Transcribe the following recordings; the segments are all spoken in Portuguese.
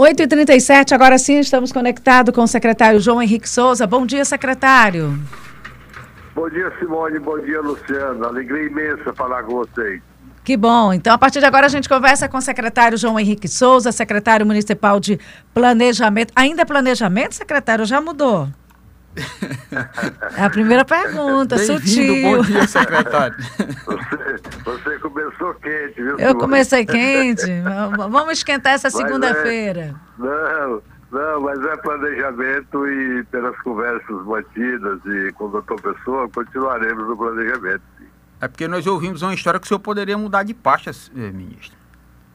8h37, agora sim estamos conectados com o secretário João Henrique Souza. Bom dia, secretário. Bom dia, Simone. Bom dia, Luciano. Alegria imensa falar com vocês. Que bom. Então, a partir de agora, a gente conversa com o secretário João Henrique Souza, secretário municipal de Planejamento. Ainda é planejamento, secretário? Já mudou? É a primeira pergunta, sutil. Bom dia, secretário. Você, você começou quente, viu? Eu comecei quente. Vamos esquentar essa é- segunda-feira. É, não, não, mas é planejamento e pelas conversas mantidas e com o doutor Pessoa, continuaremos no planejamento. Sim. É porque nós ouvimos uma história que o senhor poderia mudar de pasta, eh, ministro.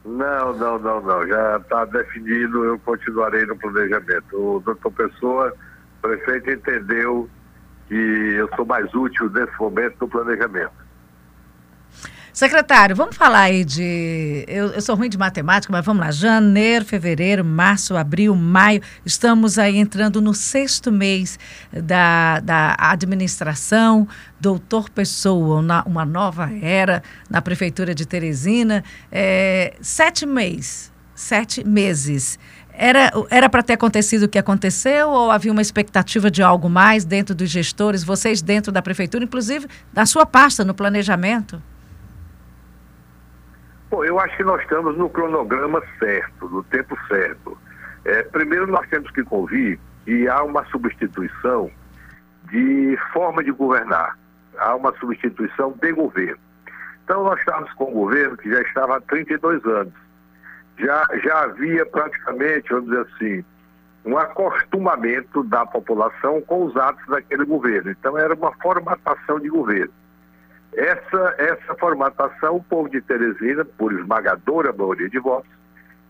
Não, não, não, não. Já está definido, eu continuarei no planejamento. O doutor Pessoa, prefeito, entendeu que eu sou mais útil nesse momento no planejamento. Secretário, vamos falar aí de. Eu, eu, sou ruim de matemática, mas vamos lá. Janeiro, fevereiro, março, abril, maio. Estamos aí entrando no sexto mês da, da administração. Doutor Pessoa, uma, uma nova era na Prefeitura de Teresina. É, sete meses. Sete meses. Era para ter acontecido o que aconteceu ou havia uma expectativa de algo mais dentro dos gestores, vocês dentro da prefeitura, inclusive da sua pasta no planejamento? Bom, eu acho que nós estamos no cronograma certo, no tempo certo. É, primeiro, nós temos que convir que há uma substituição de forma de governar, há uma substituição de governo. Então, nós estávamos com um governo que já estava há 32 anos. Já, já havia praticamente, vamos dizer assim, um acostumamento da população com os atos daquele governo. Então, era uma formatação de governo. Essa, essa formatação, o povo de Teresina, por esmagadora maioria de votos,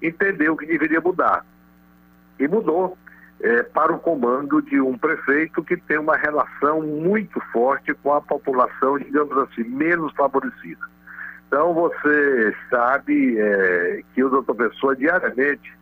entendeu que deveria mudar. E mudou é, para o comando de um prefeito que tem uma relação muito forte com a população, digamos assim, menos favorecida. Então você sabe é, que o doutor Pessoa diariamente,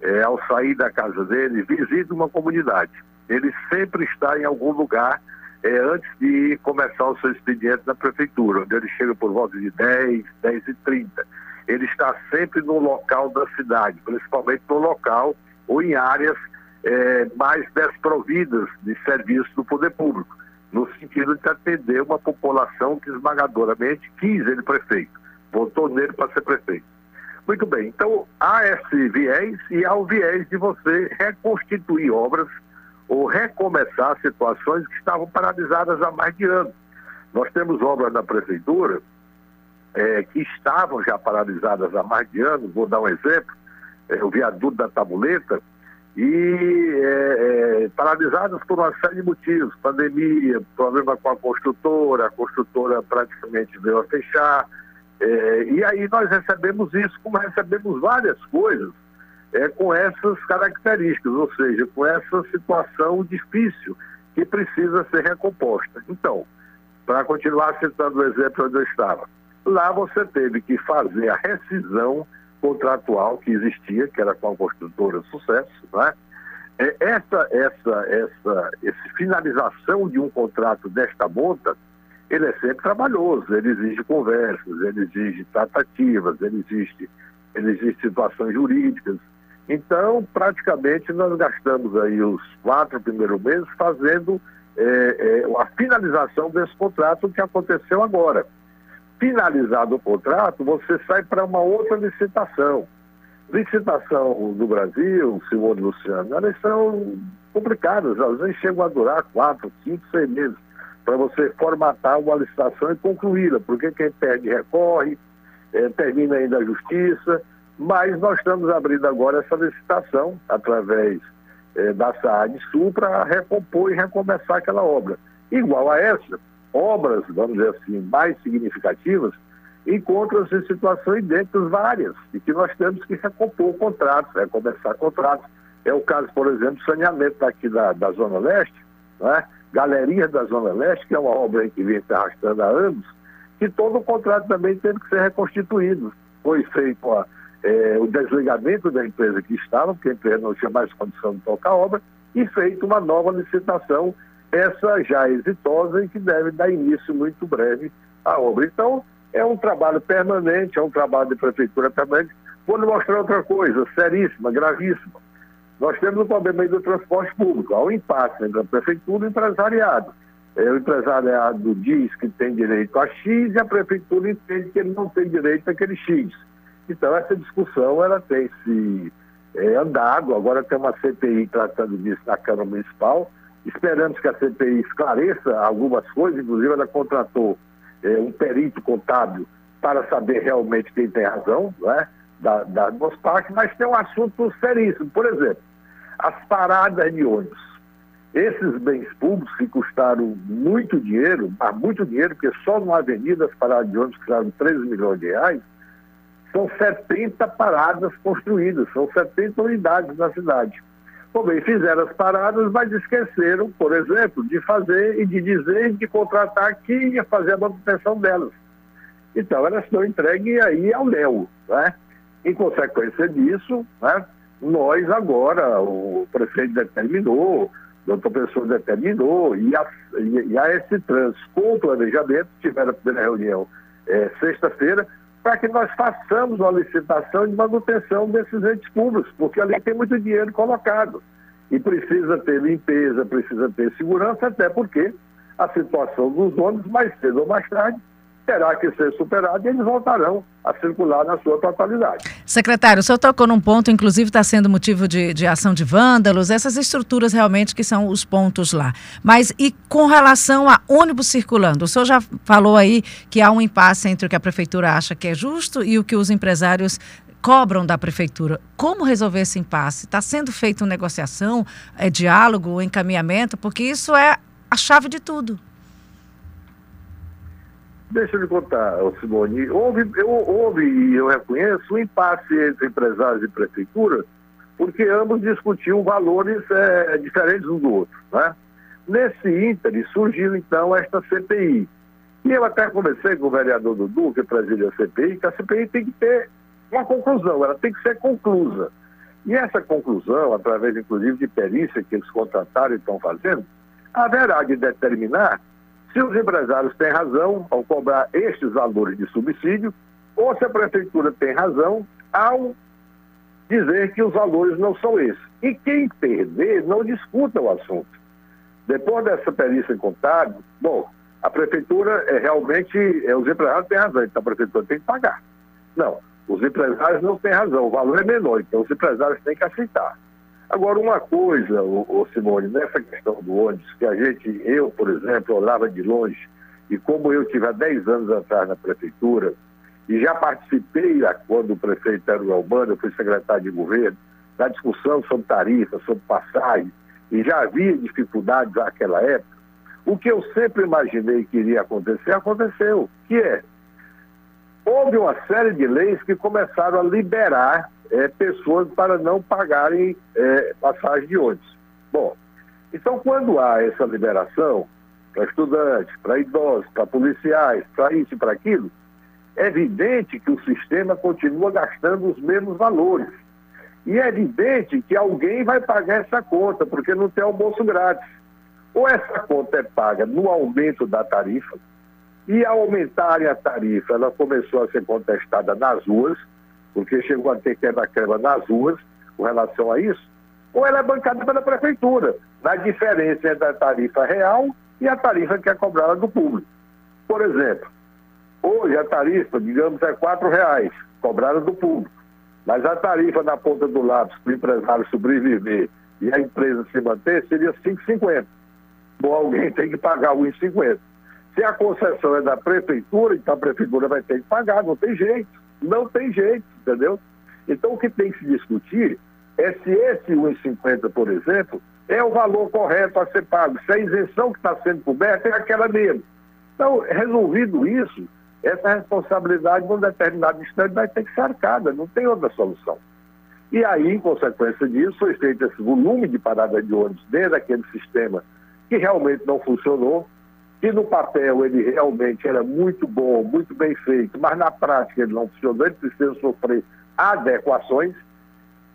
é, ao sair da casa dele, visita uma comunidade. Ele sempre está em algum lugar é, antes de começar o seu expediente na prefeitura, onde ele chega por volta de 10, 10 e 30. Ele está sempre no local da cidade, principalmente no local ou em áreas é, mais desprovidas de serviços do poder público, no sentido de atender uma população que esmagadoramente quis ele prefeito, votou nele para ser prefeito. Muito bem, então há esse viés e há o viés de você reconstituir obras ou recomeçar situações que estavam paralisadas há mais de ano. Nós temos obras da prefeitura é, que estavam já paralisadas há mais de ano, vou dar um exemplo, é, o viaduto da Tabuleta, e é, é, paralisadas por uma série de motivos, pandemia, problema com a construtora, a construtora praticamente veio a fechar, é, e aí nós recebemos isso, como recebemos várias coisas, é, com essas características, ou seja, com essa situação difícil que precisa ser recomposta. Então, para continuar citando o exemplo onde eu estava, lá você teve que fazer a rescisão contratual que existia, que era com a construtora Sucesso, né? Essa, essa, essa, essa finalização de um contrato desta monta, ele é sempre trabalhoso, ele exige conversas, ele exige tratativas, ele exige, ele exige situações jurídicas, então, praticamente, nós gastamos aí os quatro primeiros meses fazendo é, é, a finalização desse contrato que aconteceu agora. Finalizado o contrato, você sai para uma outra licitação. Licitação do Brasil, senhor Luciano, elas são complicadas, às vezes chegam a durar quatro, cinco, seis meses para você formatar uma licitação e concluí-la, porque quem perde recorre, é, termina ainda a justiça, mas nós estamos abrindo agora essa licitação através eh, da SAAD Sul para recompor e recomeçar aquela obra. Igual a essa, obras, vamos dizer assim, mais significativas, encontram-se em situações idênticas várias, e que nós temos que recompor contratos, recomeçar contratos. É o caso, por exemplo, do saneamento daqui da, da Zona Leste, né? Galerinha da Zona Leste, que é uma obra que vem se arrastando há anos, que todo o contrato também teve que ser reconstituído. Foi feito a é, o desligamento da empresa que estava, porque a empresa não tinha mais condição de tocar a obra, e feito uma nova licitação, essa já exitosa e que deve dar início muito breve à obra. Então, é um trabalho permanente, é um trabalho de prefeitura permanente, Vou lhe mostrar outra coisa, seríssima, gravíssima. Nós temos o problema aí do transporte público. Há um impasse entre a prefeitura e o empresariado. É, o empresariado diz que tem direito a X e a prefeitura entende que ele não tem direito àquele X. Então, essa discussão ela tem se é, andado. Agora tem uma CPI tratando disso na Câmara Municipal. Esperamos que a CPI esclareça algumas coisas, inclusive ela contratou é, um perito contábil para saber realmente quem tem razão, né, da, duas partes, mas tem um assunto seríssimo. Por exemplo, as paradas de ônibus. Esses bens públicos que custaram muito dinheiro, mas muito dinheiro, porque só numa avenida as paradas de ônibus custaram 13 milhões de reais, são 70 paradas construídas, são 70 unidades na cidade. Bom, bem, fizeram as paradas, mas esqueceram, por exemplo, de fazer e de dizer de contratar quem ia fazer a manutenção delas. Então, elas estão entregues aí ao Léo, né? Em consequência disso, né, nós agora, o prefeito determinou, o doutor Pessoa determinou, e a, e a S Trans com o planejamento, tiveram a primeira reunião é, sexta-feira, para que nós façamos uma licitação de manutenção desses entes públicos, porque ali tem muito dinheiro colocado. E precisa ter limpeza, precisa ter segurança, até porque a situação dos ônibus, mais cedo ou mais tarde, terá que ser superado e eles voltarão a circular na sua totalidade. Secretário, o senhor tocou num ponto, inclusive está sendo motivo de, de ação de vândalos, essas estruturas realmente que são os pontos lá. Mas e com relação a ônibus circulando? O senhor já falou aí que há um impasse entre o que a prefeitura acha que é justo e o que os empresários cobram da prefeitura. Como resolver esse impasse? Está sendo feita negociação, é, diálogo, encaminhamento? Porque isso é a chave de tudo. Deixa eu lhe contar, Simone. Houve, eu, houve, e eu reconheço, um impasse entre empresários e prefeitura, porque ambos discutiam valores é, diferentes um do outro. Né? Nesse ínter surgiu então esta CPI. E eu até conversei com o vereador Dudu, que preside a CPI, que a CPI tem que ter uma conclusão, ela tem que ser conclusa. E essa conclusão, através inclusive de perícia que eles contrataram e estão fazendo, haverá de determinar se os empresários têm razão ao cobrar estes valores de subsídio, ou se a prefeitura tem razão ao dizer que os valores não são esses. E quem perder não discuta o assunto. Depois dessa perícia contábil, bom, a prefeitura é realmente, é, os empresários têm razão, então a prefeitura tem que pagar. Não, os empresários não têm razão, o valor é menor, então os empresários têm que aceitar. Agora, uma coisa, o, Simone, nessa questão do ônibus, que a gente, eu, por exemplo, olhava de longe, e como eu tive há 10 anos atrás na prefeitura, e já participei, quando o prefeito era o Albano, eu fui secretário de governo, da discussão sobre tarifa, sobre passagem, e já havia dificuldades naquela época, o que eu sempre imaginei que iria acontecer, aconteceu, que é, houve uma série de leis que começaram a liberar é, pessoas para não pagarem é, passagem de ônibus. Bom, então quando há essa liberação para estudantes, para idosos, para policiais, para isso e para aquilo, é evidente que o sistema continua gastando os mesmos valores. E é evidente que alguém vai pagar essa conta, porque não tem almoço grátis. Ou essa conta é paga no aumento da tarifa, e ao aumentarem a tarifa, ela começou a ser contestada nas ruas, porque chegou a ter quebra-quebra nas ruas com relação a isso, ou ela é bancada pela prefeitura, na diferença entre a tarifa real e a tarifa que é cobrada do público. Por exemplo, hoje a tarifa, digamos, é R$ reais cobrada do público, mas a tarifa na ponta do lápis para o empresário sobreviver e a empresa se manter seria R$ 5,50. Bom, alguém tem que pagar R$ 1,50. Se a concessão é da prefeitura, então a prefeitura vai ter que pagar, não tem jeito. Não tem jeito, entendeu? Então, o que tem que se discutir é se esse 1,50, por exemplo, é o valor correto a ser pago, se a isenção que está sendo coberta é aquela dele. Então, resolvido isso, essa responsabilidade, num determinado instante, vai ter que ser arcada, não tem outra solução. E aí, em consequência disso, foi feito esse volume de parada de ônibus dentro daquele sistema que realmente não funcionou, que no papel ele realmente era muito bom, muito bem feito, mas na prática ele não funcionou, ele precisa sofrer adequações.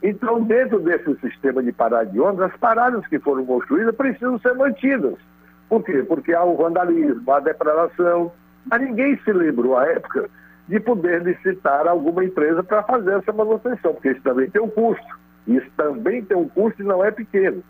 Então, dentro desse sistema de parada de ônibus, as paradas que foram construídas precisam ser mantidas. Por quê? Porque há o vandalismo, a depredação. Mas ninguém se lembrou à época de poder licitar alguma empresa para fazer essa manutenção, porque isso também tem um custo. Isso também tem um custo e não é pequeno.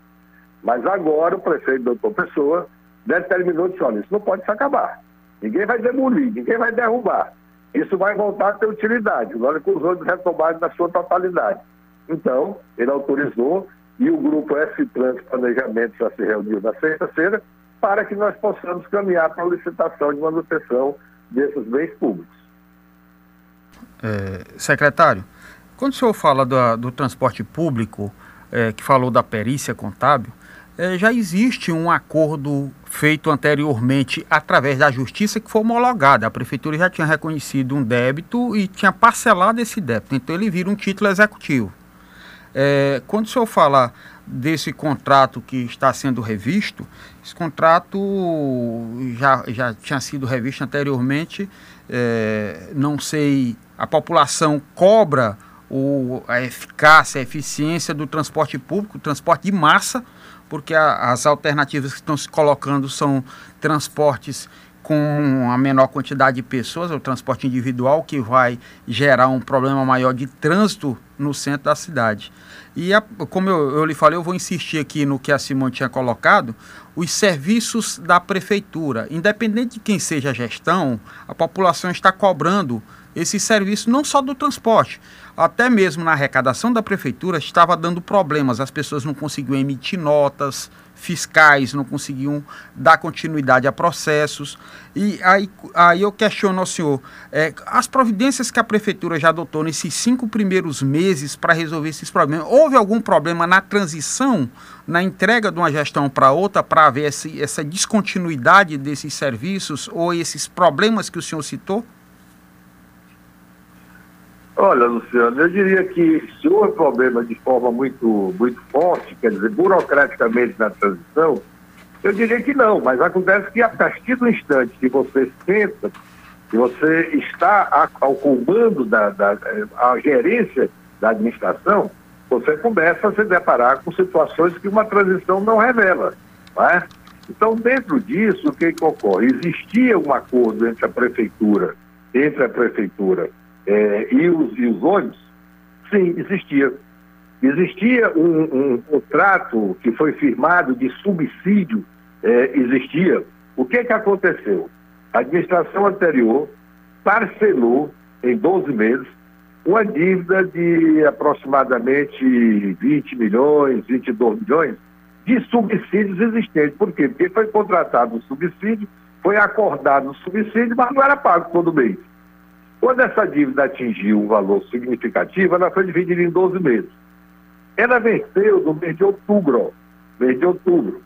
Mas agora o prefeito doutor Pessoa determinou, disse, olha, isso não pode se acabar. Ninguém vai demolir, ninguém vai derrubar. Isso vai voltar a ter utilidade, na hora que os outros retomarem na sua totalidade. Então, ele autorizou e o grupo S-Trans Planejamento já se reuniu na sexta-feira para que nós possamos caminhar para a licitação de manutenção desses bens públicos. É, secretário, quando o senhor fala do, do transporte público, é, que falou da perícia contábil, é, já existe um acordo feito anteriormente através da justiça que foi homologado. A prefeitura já tinha reconhecido um débito e tinha parcelado esse débito. Então ele vira um título executivo. É, quando o senhor fala desse contrato que está sendo revisto, esse contrato já, já tinha sido revisto anteriormente. É, não sei, a população cobra o, a eficácia, a eficiência do transporte público, transporte de massa, porque a, as alternativas que estão se colocando são transportes com a menor quantidade de pessoas, o transporte individual, que vai gerar um problema maior de trânsito no centro da cidade. E a, como eu, eu, lhe falei, eu vou insistir aqui no que a Simone tinha colocado, os serviços da prefeitura. Independente de quem seja a gestão, a população está cobrando esse serviço não só do transporte, até mesmo na arrecadação da prefeitura estava dando problemas, as pessoas não conseguiam emitir notas fiscais, não conseguiam dar continuidade a processos. E aí, aí eu questiono ao senhor, é, as providências que a prefeitura já adotou nesses cinco primeiros meses para resolver esses problemas, houve algum problema na transição, na entrega de uma gestão para outra, para haver esse, essa descontinuidade desses serviços ou esses problemas que o senhor citou? Olha, Luciano, eu diria que se houve problema de forma muito, muito forte, quer dizer, burocraticamente na transição, eu diria que não, mas acontece que a partir do instante que você senta, que você está ao comando da, da a gerência da administração, você começa a se deparar com situações que uma transição não revela. Não é? Então, dentro disso, o que, que ocorre? Existia um acordo entre a prefeitura, entre a prefeitura é, e, os, e os ônibus, sim, existia. Existia um, um, contrato que foi firmado de subsídio, é, existia. O que, que aconteceu? A administração anterior parcelou em 12 meses uma dívida de aproximadamente 20 milhões, 22 milhões de subsídios existentes. Por quê? Porque foi contratado o subsídio, foi acordado o subsídio, mas não era pago todo mês. Quando essa dívida atingiu um valor significativo, ela foi dividida em 12 meses. Ela venceu no mês de outubro. Mês de outubro.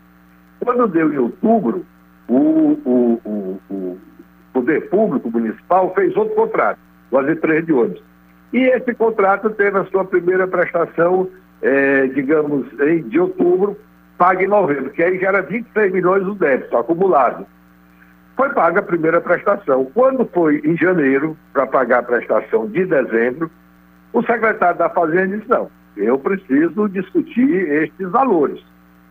Quando deu em outubro, o, o, o, o Poder Público Municipal fez outro contrato, o AZ3 de ônibus. E esse contrato teve a sua primeira prestação, é, digamos, em, de outubro, paga em novembro, que aí já era 26 milhões do débito acumulado foi paga a primeira prestação. Quando foi em janeiro, para pagar a prestação de dezembro, o secretário da Fazenda disse: não, eu preciso discutir estes valores.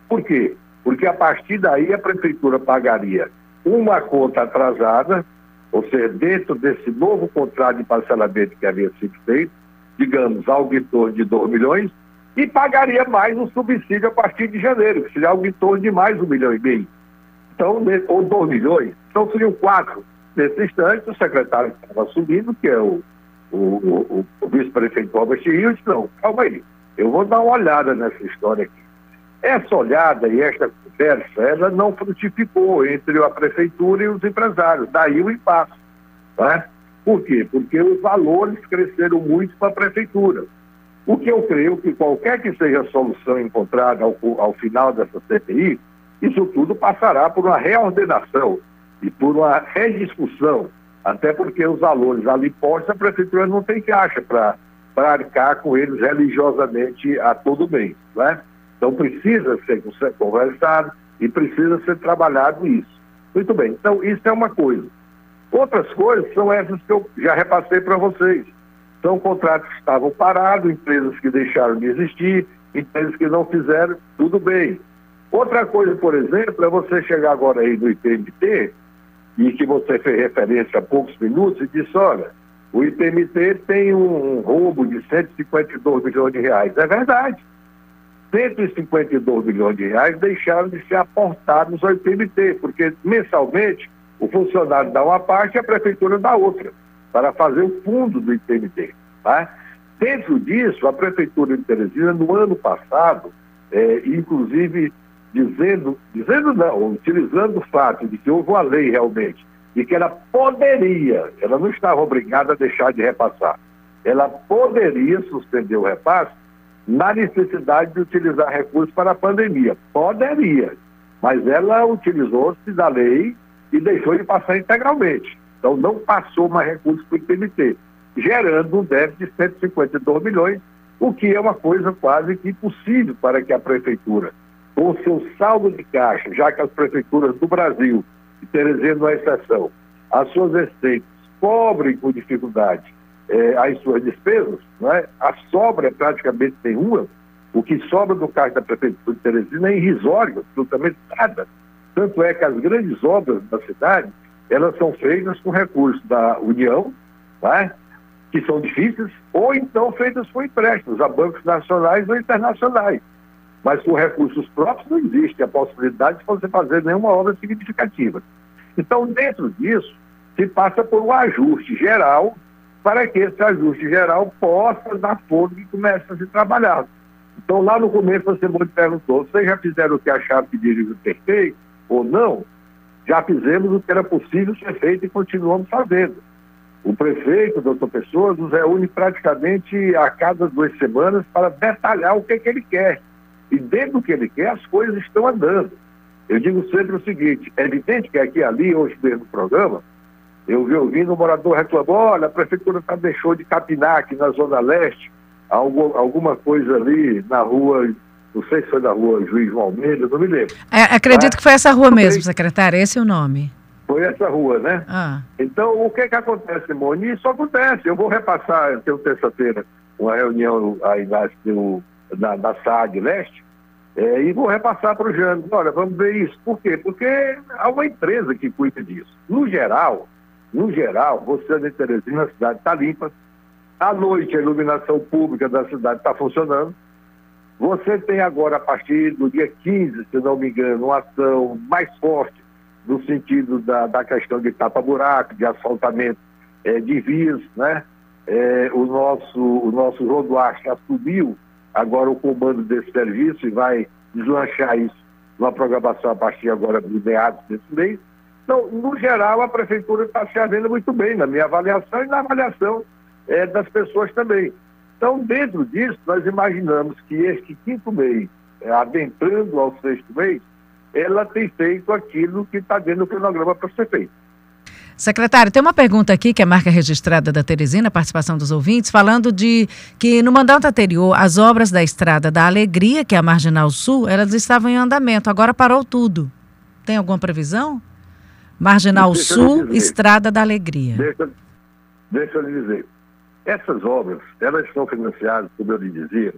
Por quê? Porque a partir daí a prefeitura pagaria uma conta atrasada, ou seja, dentro desse novo contrato de parcelamento que havia sido feito, digamos, algo em torno de 2 milhões, e pagaria mais o subsídio a partir de janeiro, que seria algo em torno de mais um milhão e meio. Então, ou 2 milhões. Então seriam quatro. Nesse instante, o secretário que estava assumindo, que é o, o, o, o vice-prefeito Robert Rio, disse, não, calma aí, eu vou dar uma olhada nessa história aqui. Essa olhada e esta conversa, ela não frutificou entre a prefeitura e os empresários, daí o impasse. Né? Por quê? Porque os valores cresceram muito para a prefeitura. O que eu creio que qualquer que seja a solução encontrada ao, ao final dessa CPI, isso tudo passará por uma reordenação e por uma rediscussão, até porque os valores ali postos, a prefeitura não tem caixa para arcar com eles religiosamente a todo mês. Né? Então precisa ser conversado e precisa ser trabalhado isso. Muito bem, então isso é uma coisa. Outras coisas são essas que eu já repassei para vocês. São contratos que estavam parados, empresas que deixaram de existir, empresas que não fizeram, tudo bem. Outra coisa, por exemplo, é você chegar agora aí no IPMT e que você fez referência há poucos minutos e disse, olha, o IPMT tem um roubo de 152 milhões de reais. É verdade. 152 milhões de reais deixaram de ser aportados ao IPMT, porque mensalmente o funcionário dá uma parte e a prefeitura dá outra, para fazer o fundo do IPMT. Tá? Dentro disso, a prefeitura de Teresina, no ano passado, é, inclusive dizendo, dizendo não, utilizando o fato de que houve uma lei realmente, de que ela poderia, ela não estava obrigada a deixar de repassar, ela poderia suspender o repasse na necessidade de utilizar recursos para a pandemia. Poderia, mas ela utilizou-se da lei e deixou de passar integralmente. Então não passou mais recursos para o IPMT, gerando um déficit de 152 milhões, o que é uma coisa quase que impossível para que a prefeitura, com seu saldo de caixa, já que as prefeituras do Brasil, e Teresina não é exceção, as suas receitas cobrem com dificuldade é, as suas despesas, é? a sobra é praticamente nenhuma, o que sobra do caixa da Prefeitura de Teresina é irrisório, absolutamente nada. Tanto é que as grandes obras da cidade, elas são feitas com recursos da União, é? que são difíceis, ou então feitas com empréstimos a bancos nacionais ou internacionais. Mas com recursos próprios não existe a possibilidade de você fazer nenhuma obra significativa. Então, dentro disso, se passa por um ajuste geral para que esse ajuste geral possa dar força e comece a ser trabalhado. Então, lá no começo, você me perguntou, vocês já fizeram o que acharam que dirigiu perfeito ou não? Já fizemos o que era possível ser feito e continuamos fazendo. O prefeito, doutor Pessoa, nos reúne praticamente a cada duas semanas para detalhar o que, é que ele quer. E dentro do que ele quer, as coisas estão andando. Eu digo sempre o seguinte: é evidente que aqui ali, hoje mesmo no programa, eu vi ouvindo um morador reclamando, olha, a prefeitura tá, deixou de capinar aqui na Zona Leste, algo, alguma coisa ali na rua, não sei se foi na rua Juiz Almeida, não me lembro. É, acredito que foi essa rua mesmo, secretário, esse é o nome. Foi essa rua, né? Ah. Então, o que que acontece, Simone? Isso acontece. Eu vou repassar, eu tenho terça-feira uma reunião aí na, na, na SAD Leste, é, e vou repassar para o Jânio. Olha, vamos ver isso. Por quê? Porque há uma empresa que cuida disso. No geral, no geral, você em Teresina, a cidade está limpa. À noite, a iluminação pública da cidade está funcionando. Você tem agora, a partir do dia 15, se não me engano, uma ação mais forte no sentido da, da questão de tapa-buraco, de asfaltamento é, de vias, né? É, o nosso, o nosso rodoarte assumiu agora o comando desse serviço e vai deslanchar isso numa programação a partir agora do meados desse mês. Então, no geral, a prefeitura está se havendo muito bem, na minha avaliação e na avaliação é, das pessoas também. Então, dentro disso, nós imaginamos que este quinto mês, é, adentrando ao sexto mês, ela tem feito aquilo que está dentro do cronograma para ser feito. Secretário, tem uma pergunta aqui que é marca registrada da Teresina, participação dos ouvintes, falando de que no mandato anterior as obras da estrada da Alegria, que é a Marginal Sul, elas estavam em andamento, agora parou tudo. Tem alguma previsão? Marginal deixa Sul, Estrada da Alegria. Deixa, deixa eu lhe dizer. Essas obras, elas são financiadas, como eu lhe dizia,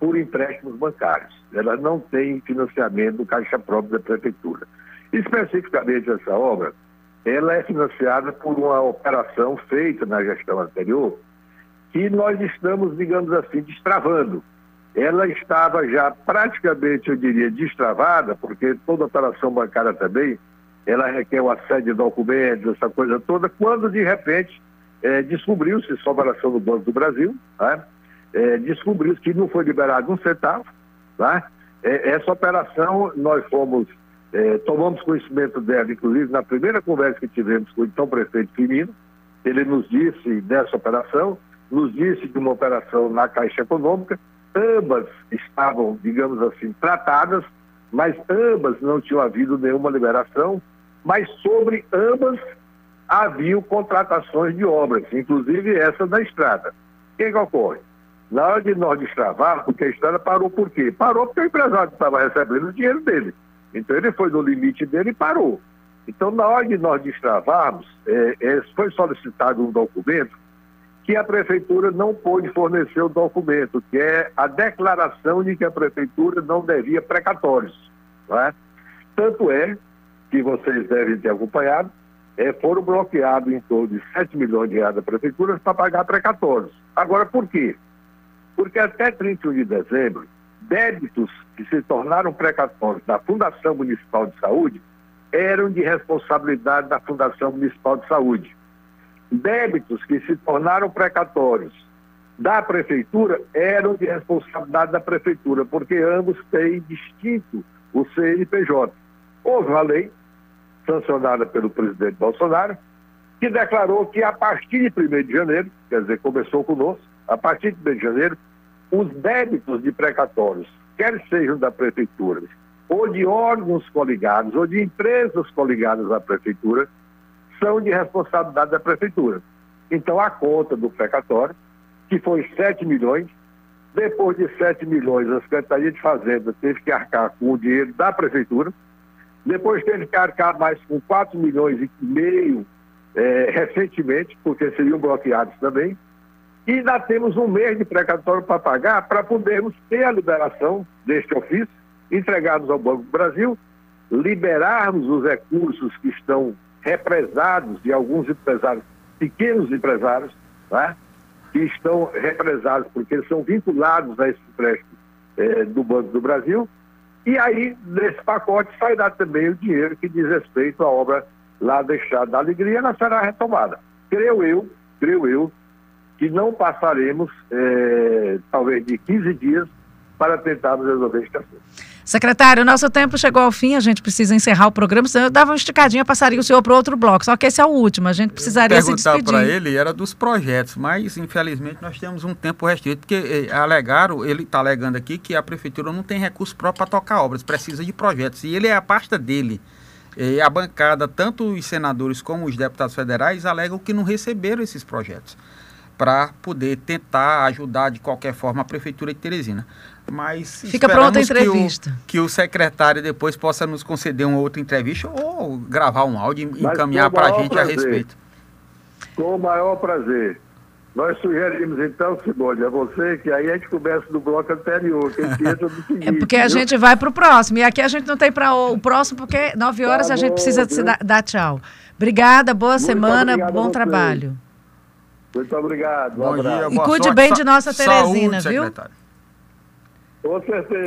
por empréstimos bancários. Elas não têm financiamento do caixa próprio da prefeitura. Especificamente essa obra, ela é financiada por uma operação feita na gestão anterior, que nós estamos, digamos assim, destravando. Ela estava já praticamente, eu diria, destravada, porque toda operação bancária também ela requer uma série de documentos, essa coisa toda, quando de repente é, descobriu-se, só operação do Banco do Brasil, né? é, descobriu-se que não foi liberado um centavo. Né? É, essa operação nós fomos, é, tomamos conhecimento dela, inclusive na primeira conversa que tivemos com o então prefeito Firmino, ele nos disse dessa operação, nos disse de uma operação na Caixa Econômica, ambas estavam, digamos assim, tratadas, mas ambas não tinham havido nenhuma liberação, mas sobre ambas havia contratações de obras, inclusive essa da estrada. O que, que ocorre? Na hora de nós destravar, porque a estrada parou por quê? Parou porque o empresário estava recebendo o dinheiro dele. Então ele foi no limite dele e parou. Então, na hora de nós destravarmos, é, é, foi solicitado um documento que a prefeitura não pôde fornecer o documento, que é a declaração de que a prefeitura não devia precatórios. Não é? Tanto é que vocês devem ter acompanhado, é, foram bloqueados em torno de 7 milhões de reais da prefeitura para pagar precatórios. Agora, por quê? Porque até 31 de dezembro, débitos que se tornaram precatórios da Fundação Municipal de Saúde eram de responsabilidade da Fundação Municipal de Saúde. Débitos que se tornaram precatórios da Prefeitura eram de responsabilidade da Prefeitura, porque ambos têm distinto o CNPJ. Houve uma lei sancionada pelo presidente Bolsonaro, que declarou que a partir de 1 de janeiro, quer dizer, começou conosco, a partir de 1 de janeiro, os débitos de precatórios, quer sejam da prefeitura, ou de órgãos coligados, ou de empresas coligadas à prefeitura, são de responsabilidade da prefeitura. Então, a conta do precatório, que foi 7 milhões, depois de 7 milhões, a Secretaria de Fazenda teve que arcar com o dinheiro da prefeitura, depois teve que arcar mais com 4 milhões e meio é, recentemente, porque seriam bloqueados também. E ainda temos um mês de precatório para pagar para podermos ter a liberação deste ofício, entregados ao Banco do Brasil, liberarmos os recursos que estão represados de alguns empresários, pequenos empresários, né, que estão represados porque eles são vinculados a esse empréstimo é, do Banco do Brasil, e aí, nesse pacote, sairá também o dinheiro que diz respeito à obra lá deixada da alegria, ela será retomada. Creio eu, creio eu, que não passaremos, é, talvez, de 15 dias para tentarmos resolver este assunto. Secretário, nosso tempo chegou ao fim, a gente precisa encerrar o programa, senão eu dava uma esticadinha, passaria o senhor para outro bloco, só que esse é o último, a gente precisaria se despedir. para ele era dos projetos, mas infelizmente nós temos um tempo restrito, porque eh, alegaram, ele está alegando aqui que a prefeitura não tem recurso próprio para tocar obras, precisa de projetos, e ele é a pasta dele. E a bancada, tanto os senadores como os deputados federais, alegam que não receberam esses projetos para poder tentar ajudar de qualquer forma a prefeitura de Teresina. Mas fica pronta a entrevista. Que o, que o, secretário depois possa nos conceder uma outra entrevista ou gravar um áudio e encaminhar para a gente prazer. a respeito. Com o maior prazer. Nós sugerimos então, Simone, a você que aí a gente começa do bloco anterior, que a gente entra do seguinte. É porque a viu? gente vai para o próximo. E aqui a gente não tem para o, o, próximo, porque nove horas tá a gente precisa dar, dar, tchau. Obrigada, boa Muito semana, bom trabalho. Muito obrigado. Um bom dia, e cuide sorte. bem de nossa Teresina, Saúde, viu? Secretário. Com certeza.